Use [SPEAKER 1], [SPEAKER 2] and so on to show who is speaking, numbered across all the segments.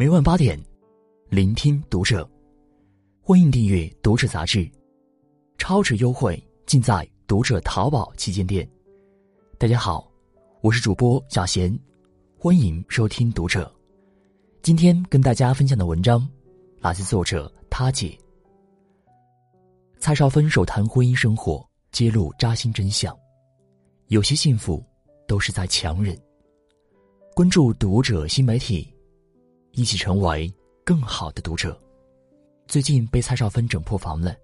[SPEAKER 1] 每晚八点，聆听读者。欢迎订阅《读者》杂志，超值优惠尽在《读者》淘宝旗舰店。大家好，我是主播小贤，欢迎收听《读者》。今天跟大家分享的文章来自作者他姐。蔡少芬首谈婚姻生活，揭露扎心真相。有些幸福都是在强忍。关注《读者》新媒体。一起成为更好的读者。最近被蔡少芬整破防了。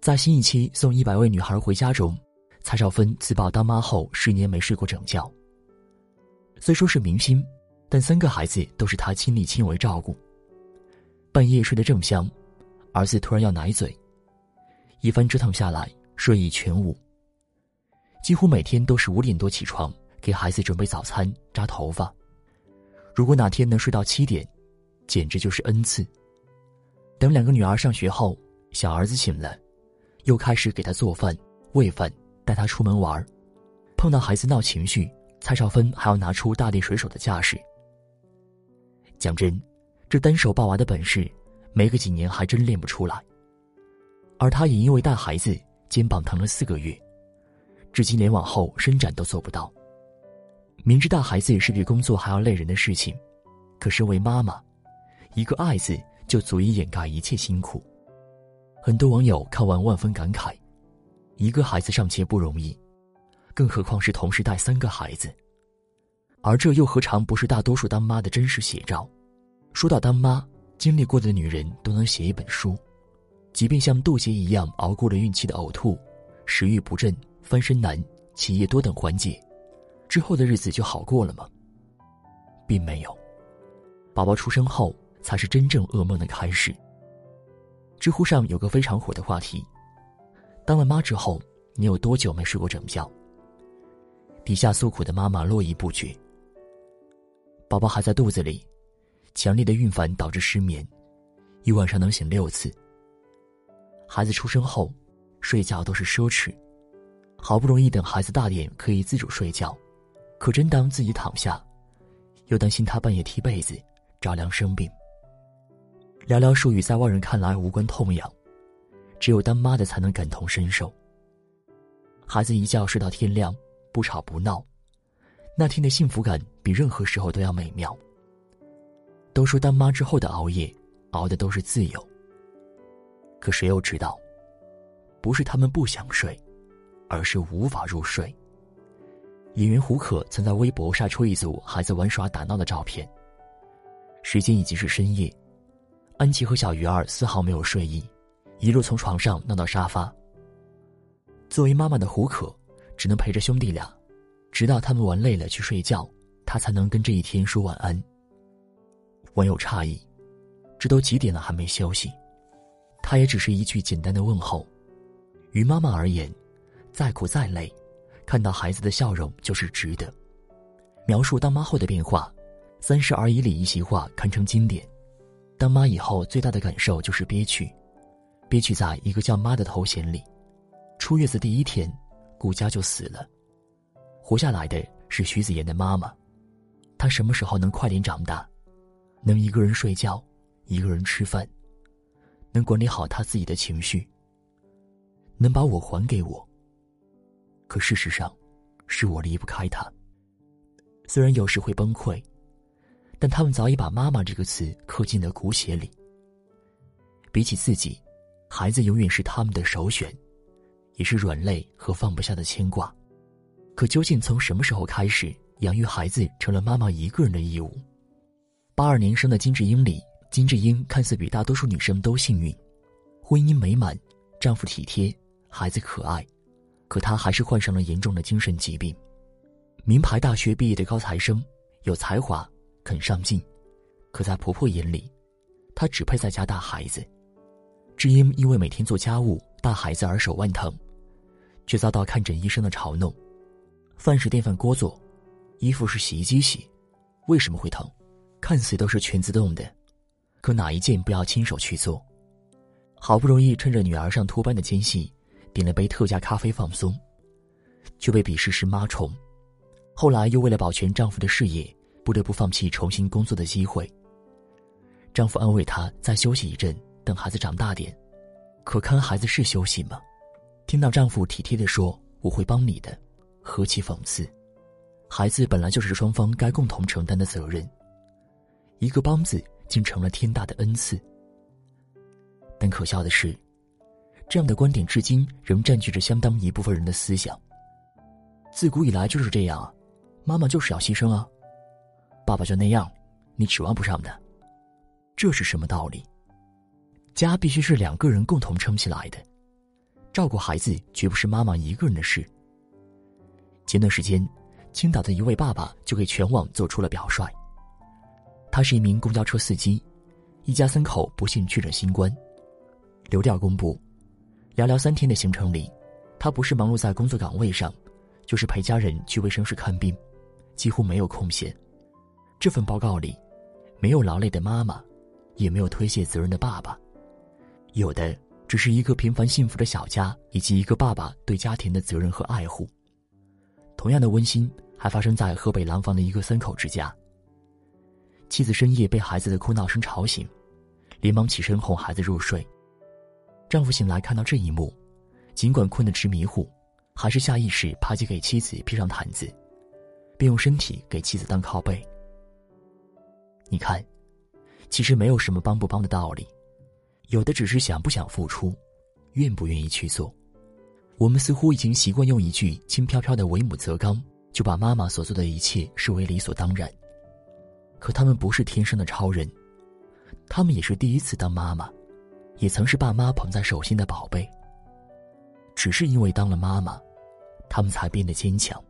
[SPEAKER 1] 在新一期《送一百位女孩回家》中，蔡少芬自曝当妈后十年没睡过整觉。虽说是明星，但三个孩子都是她亲力亲为照顾。半夜睡得正香，儿子突然要奶嘴，一番折腾下来，睡意全无。几乎每天都是五点多起床，给孩子准备早餐、扎头发。如果哪天能睡到七点，简直就是恩赐。等两个女儿上学后，小儿子醒了，又开始给他做饭、喂饭，带他出门玩。碰到孩子闹情绪，蔡少芬还要拿出大力水手的架势。讲真，这单手抱娃的本事，没个几年还真练不出来。而他也因为带孩子，肩膀疼了四个月，至今连往后伸展都做不到。明知带孩子也是比工作还要累人的事情，可身为妈妈，一个“爱”字就足以掩盖一切辛苦。很多网友看完万分感慨：一个孩子尚且不容易，更何况是同时带三个孩子？而这又何尝不是大多数当妈的真实写照？说到当妈，经历过的女人都能写一本书。即便像杜杰一样熬过了孕期的呕吐、食欲不振、翻身难、起夜多等环节。之后的日子就好过了吗？并没有，宝宝出生后才是真正噩梦的开始。知乎上有个非常火的话题：当了妈之后，你有多久没睡过整觉？底下诉苦的妈妈络绎不绝。宝宝还在肚子里，强烈的孕烦导致失眠，一晚上能醒六次。孩子出生后，睡觉都是奢侈，好不容易等孩子大点可以自主睡觉。可真当自己躺下，又担心他半夜踢被子，着凉生病。寥寥数语在外人看来无关痛痒，只有当妈的才能感同身受。孩子一觉睡到天亮，不吵不闹，那天的幸福感比任何时候都要美妙。都说当妈之后的熬夜，熬的都是自由。可谁又知道，不是他们不想睡，而是无法入睡。演员胡可曾在微博晒出一组孩子玩耍打闹的照片。时间已经是深夜，安琪和小鱼儿丝毫没有睡意，一路从床上闹到沙发。作为妈妈的胡可，只能陪着兄弟俩，直到他们玩累了去睡觉，他才能跟这一天说晚安。网友诧异：“这都几点了还没休息？”他也只是一句简单的问候。于妈妈而言，再苦再累。看到孩子的笑容就是值得。描述当妈后的变化，《三十而已》里一席话堪称经典。当妈以后最大的感受就是憋屈，憋屈在一个叫妈的头衔里。出月子第一天，顾佳就死了，活下来的是徐子言的妈妈。她什么时候能快点长大，能一个人睡觉，一个人吃饭，能管理好她自己的情绪，能把我还给我？可事实上，是我离不开他。虽然有时会崩溃，但他们早已把“妈妈”这个词刻进了骨血里。比起自己，孩子永远是他们的首选，也是软肋和放不下的牵挂。可究竟从什么时候开始，养育孩子成了妈妈一个人的义务？八二年生的金智英里，金智英看似比大多数女生都幸运，婚姻美满，丈夫体贴，孩子可爱。可她还是患上了严重的精神疾病。名牌大学毕业的高材生，有才华，肯上进，可在婆婆眼里，她只配在家带孩子。智英因为每天做家务、带孩子而手腕疼，却遭到看诊医生的嘲弄：饭是电饭锅做，衣服是洗衣机洗，为什么会疼？看似都是全自动的，可哪一件不要亲手去做？好不容易趁着女儿上托班的间隙。点了杯特价咖啡放松，却被鄙视是妈虫。后来又为了保全丈夫的事业，不得不放弃重新工作的机会。丈夫安慰她再休息一阵，等孩子长大点。可看孩子是休息吗？听到丈夫体贴地说：“我会帮你的”，何其讽刺！孩子本来就是双方该共同承担的责任，一个“帮”字竟成了天大的恩赐。但可笑的是，这样的观点至今仍占据着相当一部分人的思想。自古以来就是这样，妈妈就是要牺牲啊，爸爸就那样，你指望不上的。这是什么道理？家必须是两个人共同撑起来的，照顾孩子绝不是妈妈一个人的事。前段时间，青岛的一位爸爸就给全网做出了表率。他是一名公交车司机，一家三口不幸确诊新冠。流调公布，寥寥三天的行程里，他不是忙碌在工作岗位上，就是陪家人去卫生室看病，几乎没有空闲。这份报告里，没有劳累的妈妈，也没有推卸责任的爸爸。有的只是一个平凡幸福的小家，以及一个爸爸对家庭的责任和爱护。同样的温馨还发生在河北廊坊的一个三口之家。妻子深夜被孩子的哭闹声吵醒，连忙起身哄孩子入睡。丈夫醒来看到这一幕，尽管困得直迷糊，还是下意识爬起给妻子披上毯子，并用身体给妻子当靠背。你看，其实没有什么帮不帮的道理。有的只是想不想付出，愿不愿意去做。我们似乎已经习惯用一句轻飘飘的“为母则刚”，就把妈妈所做的一切视为理所当然。可他们不是天生的超人，他们也是第一次当妈妈，也曾是爸妈捧在手心的宝贝。只是因为当了妈妈，他们才变得坚强。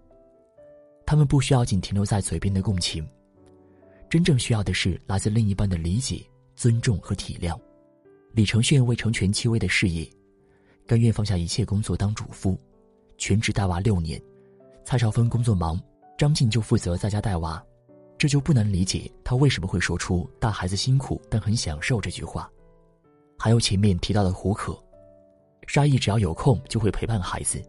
[SPEAKER 1] 他们不需要仅停留在嘴边的共情，真正需要的是来自另一半的理解、尊重和体谅。李承铉为成全戚薇的事业，甘愿放下一切工作当主夫，全职带娃六年。蔡少芬工作忙，张晋就负责在家带娃，这就不难理解他为什么会说出“带孩子辛苦，但很享受”这句话。还有前面提到的胡可，沙溢只要有空就会陪伴孩子，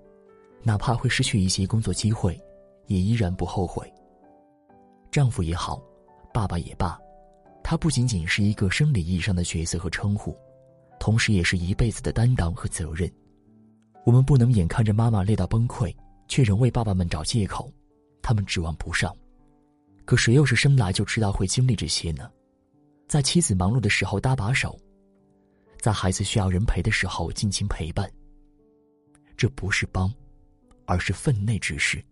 [SPEAKER 1] 哪怕会失去一些工作机会，也依然不后悔。丈夫也好，爸爸也罢，他不仅仅是一个生理意义上的角色和称呼。同时，也是一辈子的担当和责任。我们不能眼看着妈妈累到崩溃，却仍为爸爸们找借口，他们指望不上。可谁又是生来就知道会经历这些呢？在妻子忙碌的时候搭把手，在孩子需要人陪的时候尽情陪伴。这不是帮，而是分内之事。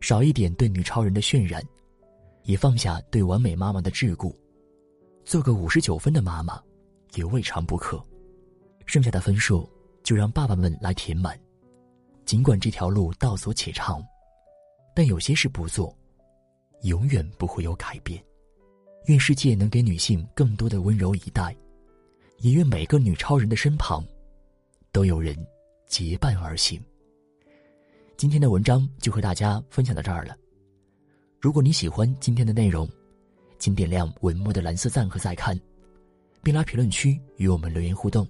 [SPEAKER 1] 少一点对女超人的渲染，也放下对完美妈妈的桎梏，做个五十九分的妈妈。也未尝不可，剩下的分数就让爸爸们来填满。尽管这条路道阻且长，但有些事不做，永远不会有改变。愿世界能给女性更多的温柔以待，也愿每个女超人的身旁，都有人结伴而行。今天的文章就和大家分享到这儿了。如果你喜欢今天的内容，请点亮文末的蓝色赞和再看。并来评论区与我们留言互动。